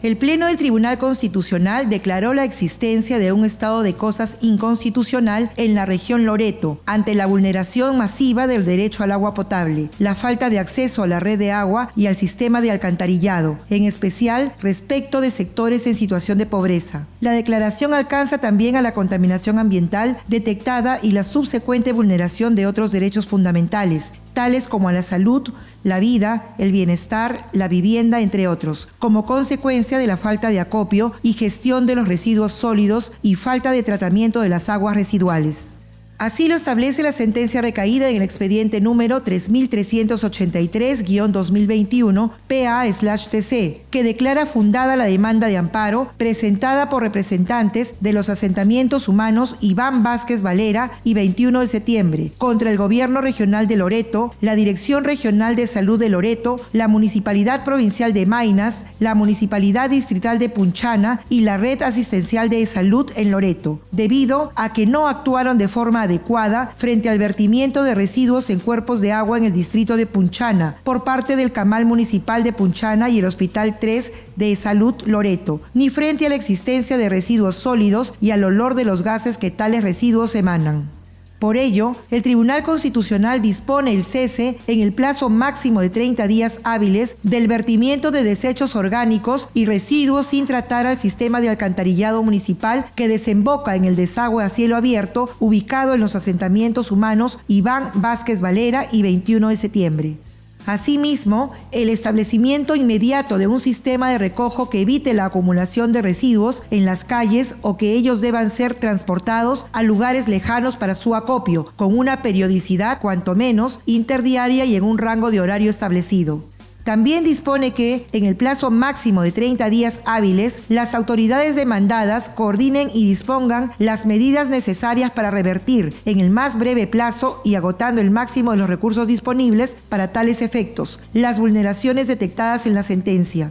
El Pleno del Tribunal Constitucional declaró la existencia de un estado de cosas inconstitucional en la región Loreto ante la vulneración masiva del derecho al agua potable, la falta de acceso a la red de agua y al sistema de alcantarillado, en especial respecto de sectores en situación de pobreza. La declaración alcanza también a la contaminación ambiental detectada y la subsecuente vulneración de otros derechos fundamentales, como a la salud, la vida, el bienestar, la vivienda, entre otros, como consecuencia de la falta de acopio y gestión de los residuos sólidos y falta de tratamiento de las aguas residuales. Así lo establece la sentencia recaída en el expediente número 3383-2021 PA-TC, que declara fundada la demanda de amparo presentada por representantes de los asentamientos humanos Iván Vázquez Valera y 21 de septiembre contra el Gobierno Regional de Loreto, la Dirección Regional de Salud de Loreto, la Municipalidad Provincial de Mainas, la Municipalidad Distrital de Punchana y la Red Asistencial de Salud en Loreto, debido a que no actuaron de forma adecuada frente al vertimiento de residuos en cuerpos de agua en el distrito de Punchana por parte del Camal Municipal de Punchana y el Hospital 3 de Salud Loreto, ni frente a la existencia de residuos sólidos y al olor de los gases que tales residuos emanan. Por ello, el Tribunal Constitucional dispone el cese en el plazo máximo de 30 días hábiles del vertimiento de desechos orgánicos y residuos sin tratar al sistema de alcantarillado municipal que desemboca en el desagüe a cielo abierto ubicado en los asentamientos humanos Iván Vázquez Valera y 21 de septiembre. Asimismo, el establecimiento inmediato de un sistema de recojo que evite la acumulación de residuos en las calles o que ellos deban ser transportados a lugares lejanos para su acopio, con una periodicidad cuanto menos interdiaria y en un rango de horario establecido. También dispone que, en el plazo máximo de 30 días hábiles, las autoridades demandadas coordinen y dispongan las medidas necesarias para revertir en el más breve plazo y agotando el máximo de los recursos disponibles para tales efectos las vulneraciones detectadas en la sentencia,